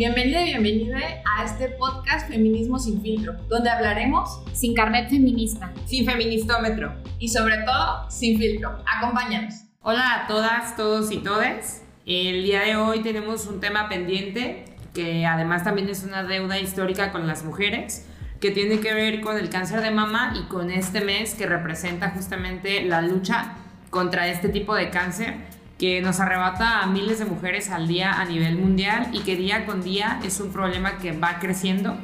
Bienvenida y bienvenida a este podcast Feminismo sin filtro, donde hablaremos sin carnet feminista, sin feministómetro y sobre todo sin filtro. Acompáñanos. Hola a todas, todos y todes. El día de hoy tenemos un tema pendiente que además también es una deuda histórica con las mujeres que tiene que ver con el cáncer de mama y con este mes que representa justamente la lucha contra este tipo de cáncer que nos arrebata a miles de mujeres al día a nivel mundial y que día con día es un problema que va creciendo.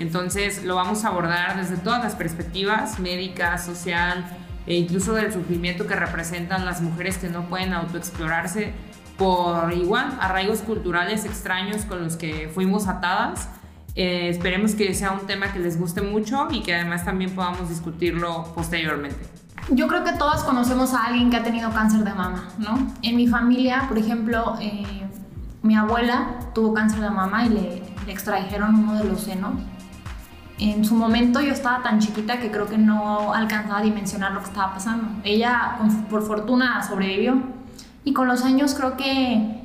Entonces lo vamos a abordar desde todas las perspectivas, médica, social e incluso del sufrimiento que representan las mujeres que no pueden autoexplorarse por igual arraigos culturales extraños con los que fuimos atadas. Eh, esperemos que sea un tema que les guste mucho y que además también podamos discutirlo posteriormente. Yo creo que todas conocemos a alguien que ha tenido cáncer de mama, ¿no? En mi familia, por ejemplo, eh, mi abuela tuvo cáncer de mama y le, le extrajeron uno de los senos. En su momento yo estaba tan chiquita que creo que no alcanzaba a dimensionar lo que estaba pasando. Ella, por fortuna, sobrevivió. Y con los años creo que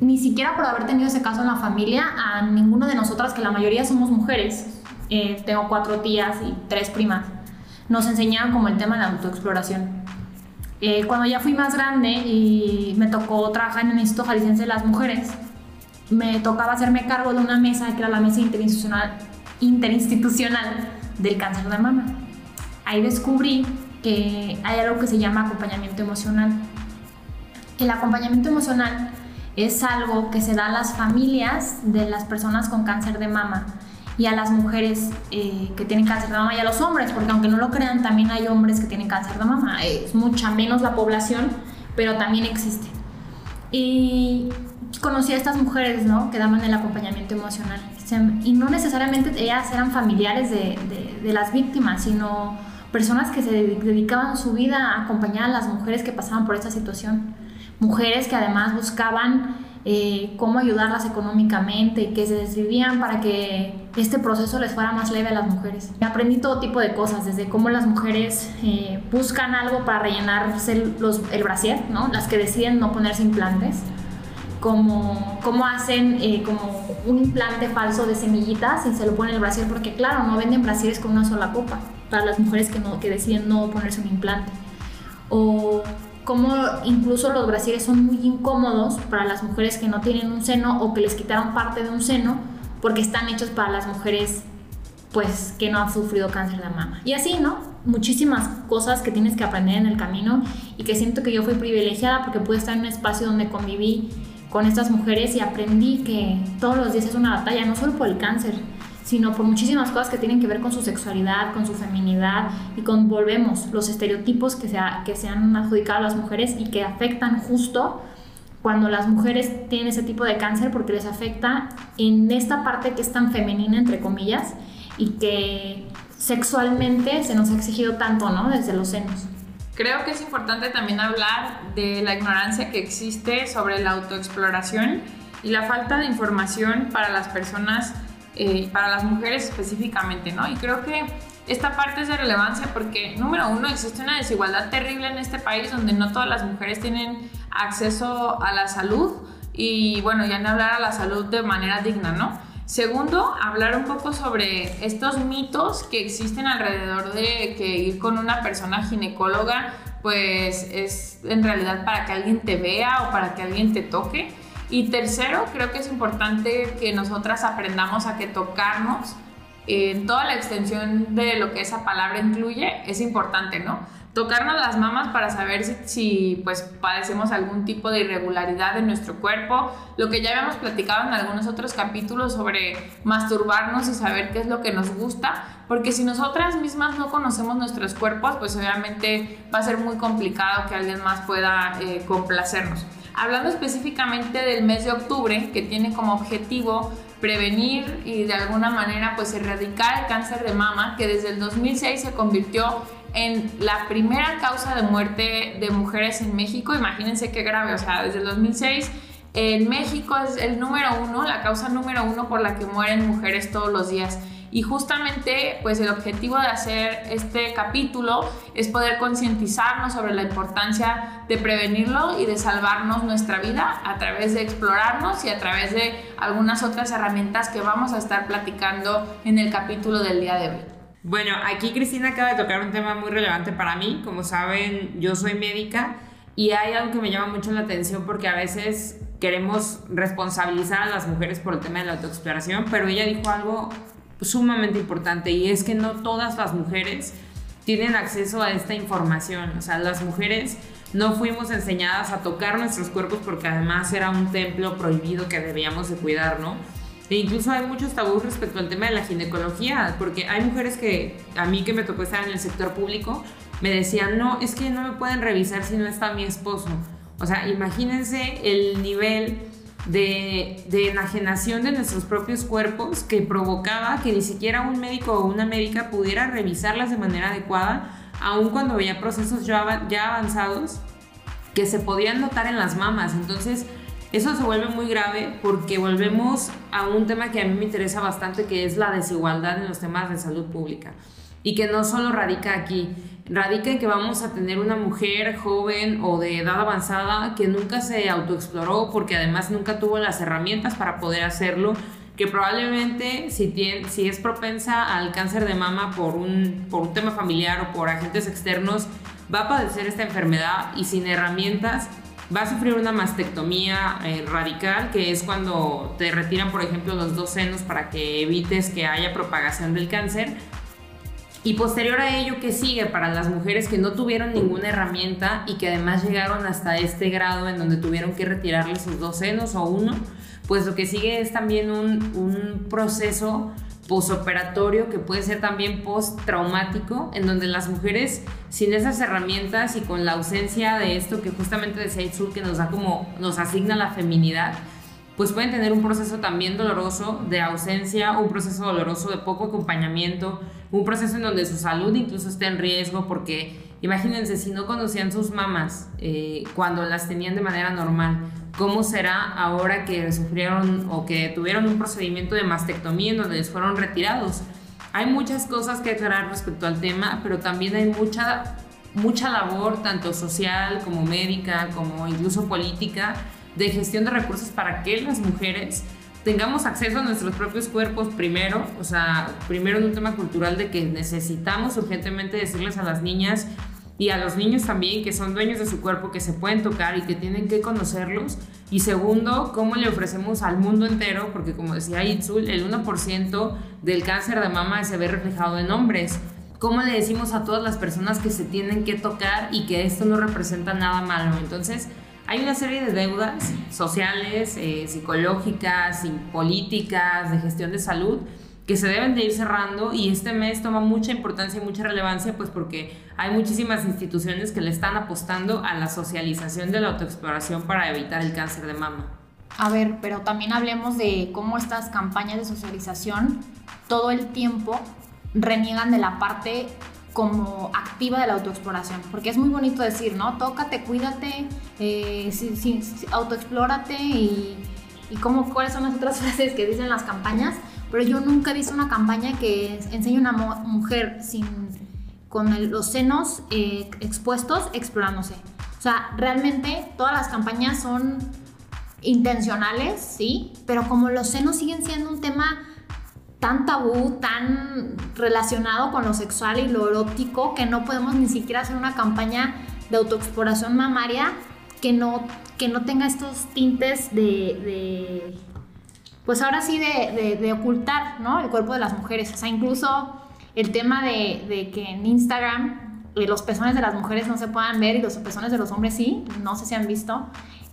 ni siquiera por haber tenido ese caso en la familia, a ninguno de nosotras, que la mayoría somos mujeres, eh, tengo cuatro tías y tres primas, nos enseñaron como el tema de la autoexploración. Eh, cuando ya fui más grande y me tocó trabajar en el Instituto Jalisciense de las Mujeres, me tocaba hacerme cargo de una mesa que era la mesa interinstitucional, interinstitucional del cáncer de mama. Ahí descubrí que hay algo que se llama acompañamiento emocional. El acompañamiento emocional es algo que se da a las familias de las personas con cáncer de mama y a las mujeres eh, que tienen cáncer de mama y a los hombres, porque aunque no lo crean, también hay hombres que tienen cáncer de mama. Es mucha menos la población, pero también existe. Y conocí a estas mujeres, ¿no? Que daban el acompañamiento emocional. Y no necesariamente ellas eran familiares de, de, de las víctimas, sino personas que se dedicaban su vida a acompañar a las mujeres que pasaban por esta situación. Mujeres que además buscaban eh, cómo ayudarlas económicamente, que se desvivían para que este proceso les fuera más leve a las mujeres. Aprendí todo tipo de cosas, desde cómo las mujeres eh, buscan algo para rellenarse los, el brasier, ¿no? las que deciden no ponerse implantes, como cómo hacen eh, como un implante falso de semillitas y se lo ponen el brasier, porque claro, no venden brasieres con una sola copa para las mujeres que, no, que deciden no ponerse un implante. O como incluso los brasieres son muy incómodos para las mujeres que no tienen un seno o que les quitaron parte de un seno porque están hechos para las mujeres pues que no han sufrido cáncer de mama. Y así, ¿no? Muchísimas cosas que tienes que aprender en el camino y que siento que yo fui privilegiada porque pude estar en un espacio donde conviví con estas mujeres y aprendí que todos los días es una batalla, no solo por el cáncer, sino por muchísimas cosas que tienen que ver con su sexualidad, con su feminidad y con, volvemos, los estereotipos que se, que se han adjudicado a las mujeres y que afectan justo cuando las mujeres tienen ese tipo de cáncer porque les afecta en esta parte que es tan femenina, entre comillas, y que sexualmente se nos ha exigido tanto, ¿no? Desde los senos. Creo que es importante también hablar de la ignorancia que existe sobre la autoexploración y la falta de información para las personas eh, para las mujeres específicamente, ¿no? Y creo que esta parte es de relevancia porque, número uno, existe una desigualdad terrible en este país donde no todas las mujeres tienen acceso a la salud y, bueno, ya no hablar a la salud de manera digna, ¿no? Segundo, hablar un poco sobre estos mitos que existen alrededor de que ir con una persona ginecóloga pues es en realidad para que alguien te vea o para que alguien te toque. Y tercero, creo que es importante que nosotras aprendamos a que tocarnos en toda la extensión de lo que esa palabra incluye es importante, ¿no? Tocarnos las mamas para saber si, pues padecemos algún tipo de irregularidad en nuestro cuerpo, lo que ya habíamos platicado en algunos otros capítulos sobre masturbarnos y saber qué es lo que nos gusta, porque si nosotras mismas no conocemos nuestros cuerpos, pues obviamente va a ser muy complicado que alguien más pueda eh, complacernos. Hablando específicamente del mes de octubre, que tiene como objetivo prevenir y de alguna manera pues erradicar el cáncer de mama, que desde el 2006 se convirtió en la primera causa de muerte de mujeres en México. Imagínense qué grave, o sea, desde el 2006 en México es el número uno, la causa número uno por la que mueren mujeres todos los días. Y justamente, pues el objetivo de hacer este capítulo es poder concientizarnos sobre la importancia de prevenirlo y de salvarnos nuestra vida a través de explorarnos y a través de algunas otras herramientas que vamos a estar platicando en el capítulo del día de hoy. Bueno, aquí Cristina acaba de tocar un tema muy relevante para mí. Como saben, yo soy médica y hay algo que me llama mucho la atención porque a veces queremos responsabilizar a las mujeres por el tema de la autoexploración, pero ella dijo algo sumamente importante y es que no todas las mujeres tienen acceso a esta información. O sea, las mujeres no fuimos enseñadas a tocar nuestros cuerpos porque además era un templo prohibido que debíamos de cuidar, ¿no? Incluso hay muchos tabús respecto al tema de la ginecología, porque hay mujeres que a mí que me tocó estar en el sector público, me decían, no, es que no me pueden revisar si no está mi esposo. O sea, imagínense el nivel de, enajenación de nuestros propios cuerpos que provocaba que ni siquiera un médico o una médica pudiera revisarlas de manera adecuada, aun cuando veía procesos ya, ya avanzados que se podían notar en las mamas. Entonces, eso se vuelve muy grave porque volvemos a un tema que a mí me interesa bastante, que es la desigualdad en los temas de salud pública. Y que no solo radica aquí, radica en que vamos a tener una mujer joven o de edad avanzada que nunca se autoexploró porque además nunca tuvo las herramientas para poder hacerlo, que probablemente si, tiene, si es propensa al cáncer de mama por un, por un tema familiar o por agentes externos, va a padecer esta enfermedad y sin herramientas va a sufrir una mastectomía eh, radical, que es cuando te retiran, por ejemplo, los dos senos para que evites que haya propagación del cáncer y posterior a ello, ¿qué sigue para las mujeres que no tuvieron ninguna herramienta y que además llegaron hasta este grado en donde tuvieron que retirarle sus dos senos o uno? Pues lo que sigue es también un, un proceso posoperatorio que puede ser también post-traumático, en donde las mujeres sin esas herramientas y con la ausencia de esto que justamente decía Itzul, que nos da como, nos asigna la feminidad, pues pueden tener un proceso también doloroso de ausencia, un proceso doloroso de poco acompañamiento, un proceso en donde su salud incluso está en riesgo porque imagínense si no conocían sus mamás eh, cuando las tenían de manera normal, ¿cómo será ahora que sufrieron o que tuvieron un procedimiento de mastectomía en donde les fueron retirados? Hay muchas cosas que aclarar respecto al tema, pero también hay mucha, mucha labor, tanto social como médica, como incluso política, de gestión de recursos para que las mujeres tengamos acceso a nuestros propios cuerpos primero, o sea, primero en un tema cultural de que necesitamos urgentemente decirles a las niñas y a los niños también que son dueños de su cuerpo, que se pueden tocar y que tienen que conocerlos. Y segundo, cómo le ofrecemos al mundo entero, porque como decía Itzul, el 1% del cáncer de mama se ve reflejado en hombres. ¿Cómo le decimos a todas las personas que se tienen que tocar y que esto no representa nada malo? Entonces, hay una serie de deudas sociales, eh, psicológicas políticas, de gestión de salud, que se deben de ir cerrando y este mes toma mucha importancia y mucha relevancia pues porque hay muchísimas instituciones que le están apostando a la socialización de la autoexploración para evitar el cáncer de mama. A ver, pero también hablemos de cómo estas campañas de socialización todo el tiempo reniegan de la parte como activa de la autoexploración, porque es muy bonito decir, ¿no? Tócate, cuídate, eh, autoexplórate y, y cómo, cuáles son las otras frases que dicen las campañas, pero yo nunca he visto una campaña que enseñe a una mujer con los senos eh, expuestos explorándose. O sea, realmente todas las campañas son intencionales, sí, pero como los senos siguen siendo un tema tan tabú, tan relacionado con lo sexual y lo erótico, que no podemos ni siquiera hacer una campaña de autoexploración mamaria que no, que no tenga estos tintes de, pues ahora sí, de, ocultar, ¿no? El cuerpo de las mujeres. O sea, incluso el tema de, que en Instagram eh, los pezones de las mujeres no se puedan ver y los pezones de los hombres sí, no sé si han visto,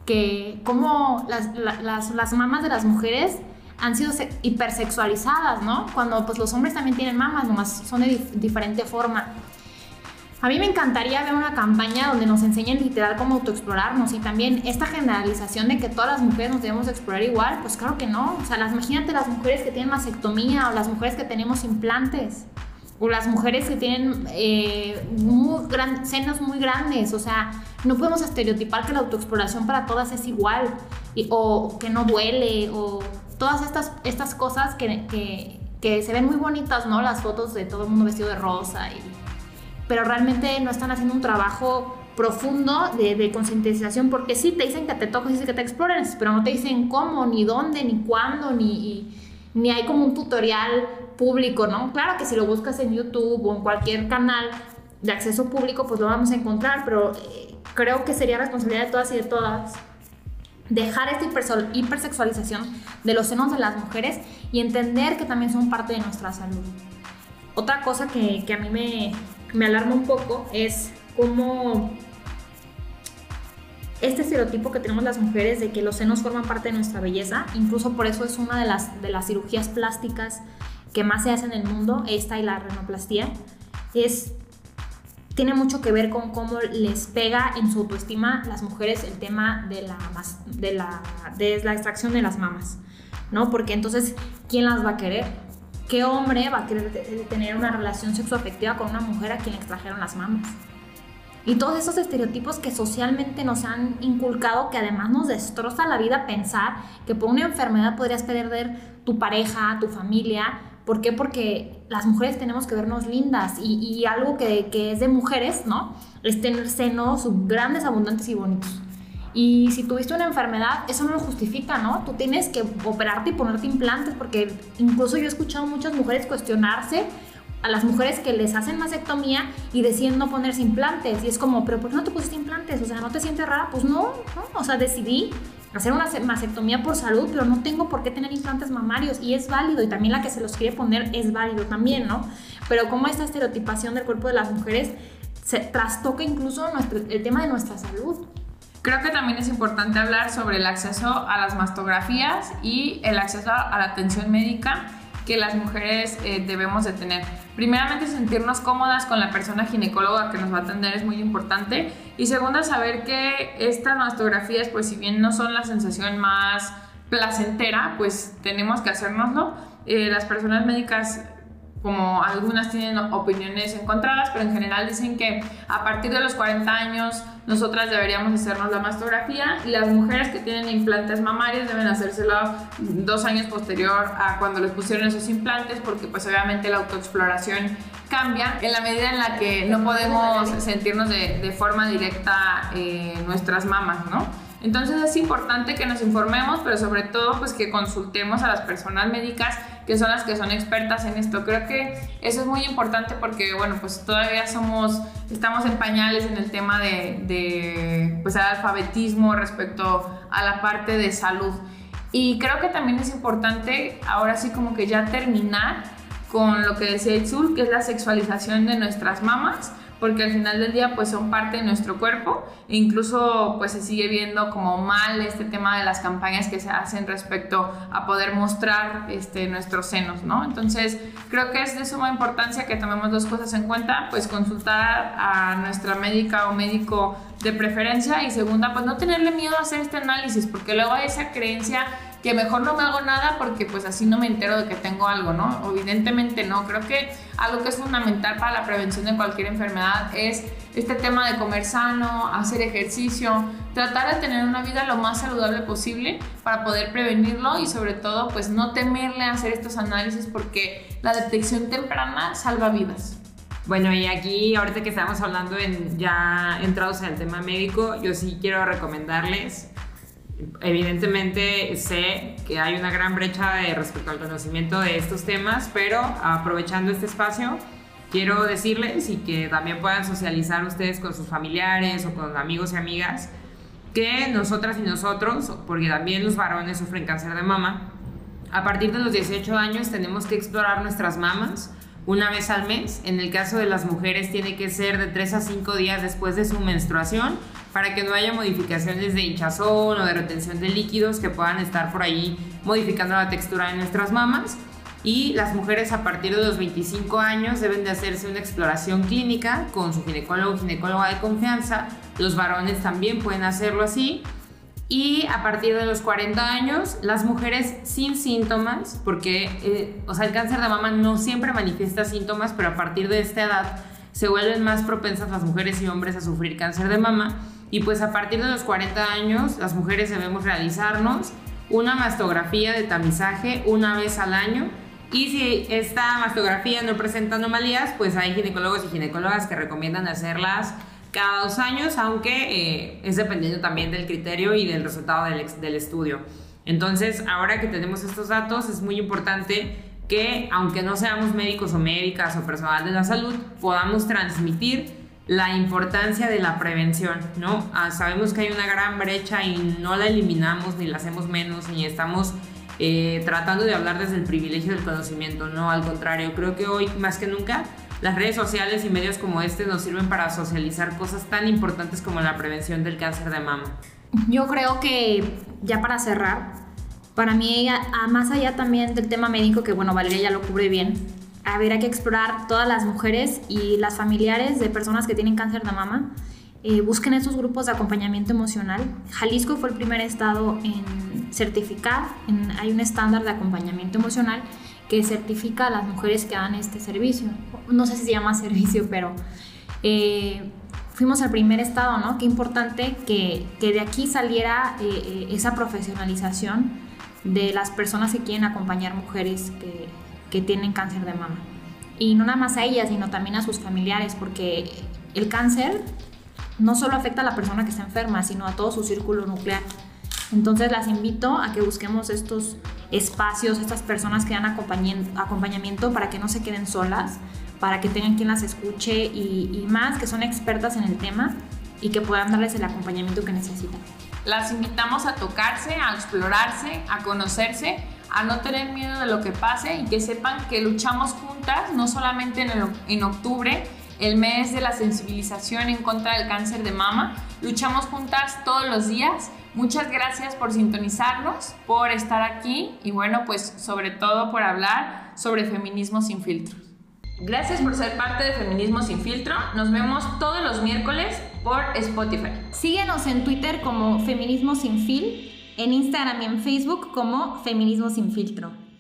que como las, las, las mamas de las mujeres han sido hipersexualizadas, ¿no? Cuando pues los hombres también tienen mamas, nomás son de diferente forma. A mí me encantaría ver una campaña donde nos enseñen literal cómo autoexplorarnos y también esta generalización de que todas las mujeres nos debemos explorar igual, pues claro que no. O sea, imagínate las mujeres que tienen mastectomía o las mujeres que tenemos implantes o las mujeres que tienen eh, muy senos muy grandes. O sea, no podemos estereotipar que la autoexploración para todas es igual o que no duele o todas estas, estas cosas que, que se ven muy bonitas, ¿no? Las fotos de todo el mundo vestido de rosa, y, pero realmente no están haciendo un trabajo profundo de, de concientización, porque sí te dicen que te toques, dicen que te explores, pero no te dicen cómo, ni dónde, ni cuándo, ni, ni hay como un tutorial público, ¿no? Claro que si lo buscas en YouTube o en cualquier canal de acceso público, pues lo vamos a encontrar, pero eh, creo que sería responsabilidad de todas y de todas dejar esta hipersexualización de los senos de las mujeres y entender que también son parte de nuestra salud. Otra cosa que, que a mí me, me alarma un poco es cómo este estereotipo que tenemos las mujeres de que los senos forman parte de nuestra belleza, incluso por eso es una de las, de las cirugías plásticas que más se hace en el mundo, esta y la renoplastía, es tiene mucho que ver con cómo les pega en su autoestima las mujeres el tema de la, de la, de la extracción de las mamas, ¿no? Porque entonces, ¿quién las va a querer? ¿Qué hombre va a querer tener una relación sexoafectiva con una mujer a quien le extrajeron las mamas? Y todos esos estereotipos que socialmente nos han inculcado, que además nos destroza la vida pensar que por una enfermedad podrías perder tu pareja, tu familia, ¿Por qué? Porque las mujeres tenemos que vernos lindas y, algo que, que, es de mujeres, ¿no? Es tener senos grandes, abundantes y bonitos. Y si tuviste una enfermedad, eso no lo justifica, ¿no? Tú tienes que operarte y ponerte implantes porque incluso yo he escuchado muchas mujeres cuestionarse a las mujeres que les hacen mastectomía y deciden no ponerse implantes. Y es como, pero ¿por qué no te pusiste implantes? O sea, ¿no te sientes rara? Pues no, no. O sea, decidí hacer una mastectomía por salud, pero no tengo por qué tener implantes mamarios y es válido y también la que se los quiere poner es válido también, ¿no? Pero como esta estereotipación del cuerpo de las mujeres se trastoca incluso el tema de nuestra salud. Creo que también es importante hablar sobre el acceso a las mastografías y el acceso a la atención médica que las mujeres eh, debemos de tener. Primeramente, sentirnos cómodas con la persona ginecóloga que nos va a atender es muy importante. Y segundo, saber que estas mastografías, pues si bien no son la sensación más placentera, pues tenemos que hacernoslo. Eh, las personas médicas como algunas tienen opiniones encontradas, pero en general dicen que a partir de los 40 años nosotras deberíamos hacernos la mastografía y las mujeres que tienen implantes mamarios deben hacérselo dos años posterior a cuando les pusieron esos implantes porque pues obviamente la autoexploración cambia en la medida en la que no podemos sentirnos de, de forma directa eh, nuestras mamas, ¿no? Entonces es importante que nos informemos, pero sobre todo pues que consultemos a las personas médicas que son las que son expertas en esto. Creo que eso es muy importante porque bueno, pues todavía somos, estamos en pañales en el tema de, de pues el alfabetismo respecto a la parte de salud. Y creo que también es importante ahora sí como que ya terminar con lo que decía Itzul, que es la sexualización de nuestras mamas porque al final del día pues son parte de nuestro cuerpo e incluso pues se sigue viendo como mal este tema de las campañas que se hacen respecto a poder mostrar este, nuestros senos, ¿no? Entonces creo que es de suma importancia que tomemos dos cosas en cuenta, pues consultar a nuestra médica o médico de preferencia y segunda pues no tenerle miedo a hacer este análisis porque luego hay esa creencia que mejor no me hago nada porque pues así no me entero de que tengo algo, ¿no? Evidentemente no, creo que algo que es fundamental para la prevención de cualquier enfermedad es este tema de comer sano, hacer ejercicio, tratar de tener una vida lo más saludable posible para poder prevenirlo y sobre todo pues no temerle a hacer estos análisis porque la detección temprana salva vidas. Bueno, y aquí, ahorita que estamos hablando en ya entrados en el tema médico, yo sí quiero recomendarles Evidentemente sé que hay una gran brecha de respecto al conocimiento de estos temas, pero aprovechando este espacio, quiero decirles y que también puedan socializar ustedes con sus familiares o con amigos y amigas, que nosotras y nosotros, porque también los varones sufren cáncer de mama, a partir de los 18 años tenemos que explorar nuestras mamas una vez al mes. En el caso de las mujeres tiene que ser de 3 a 5 días después de su menstruación para que no haya modificaciones de hinchazón o de retención de líquidos que puedan estar por ahí modificando la textura de nuestras mamas. Y las mujeres a partir de los 25 años deben de hacerse una exploración clínica con su ginecólogo o ginecóloga de confianza. Los varones también pueden hacerlo así. Y a partir de los 40 años, las mujeres sin síntomas, porque eh, o sea, el cáncer de mama no siempre manifiesta síntomas, pero a partir de esta edad se vuelven más propensas las mujeres y hombres a sufrir cáncer de mama y pues a partir de los 40 años, las mujeres debemos realizarnos una mastografía de tamizaje una vez al año Y si esta mastografía no presenta anomalías, pues hay ginecólogos y ginecólogas que recomiendan hacerlas cada dos años, aunque eh, es dependiendo también del criterio y del resultado del, del estudio. Entonces, ahora que tenemos estos datos, es muy importante que, aunque no seamos médicos o médicas o personal de la salud, podamos transmitir la importancia de la prevención, ¿no? Ah, sabemos que hay una gran brecha y no la eliminamos ni la hacemos menos ni estamos eh, tratando de hablar desde el privilegio del conocimiento, no, al contrario, creo que hoy más que nunca las redes sociales y medios como este nos sirven para socializar cosas tan importantes como la prevención del cáncer de mama. Yo creo que ya para cerrar, para mí, más allá también del tema médico, que bueno, Valeria ya lo cubre bien, habría que explorar todas las mujeres y las familiares de personas que tienen cáncer de mama. Eh, busquen esos grupos de acompañamiento emocional. Jalisco fue el primer estado en certificar, hay un estándar de acompañamiento emocional que certifica a las mujeres que dan este servicio. No sé si se llama servicio, pero eh, fuimos al primer estado, ¿no? Qué importante que, que de aquí saliera eh, esa profesionalización de las personas que quieren acompañar mujeres que, que tienen cáncer de mama. Y no nada más a ellas, sino también a sus familiares, porque el cáncer no solo afecta a la persona que está enferma, sino a todo su círculo nuclear. Entonces las invito a que busquemos estos espacios, estas personas que dan acompañamiento para que no se queden solas, para que tengan quien las escuche y, y más, que son expertas en el tema y que puedan darles el acompañamiento que necesitan. Las invitamos a tocarse, a explorarse, a conocerse a no tener miedo de lo que pase y que sepan que luchamos juntas, no solamente en, en octubre, el mes de la sensibilización en contra del cáncer de mama, luchamos juntas todos los días. Muchas gracias por sintonizarnos, por estar aquí y bueno, pues sobre todo por hablar sobre feminismo sin filtro. Gracias por ser parte de Feminismo sin filtro. Nos vemos todos los miércoles por Spotify. Síguenos en Twitter como Feminismo sin Fil en Instagram y en Facebook como Feminismo sin filtro.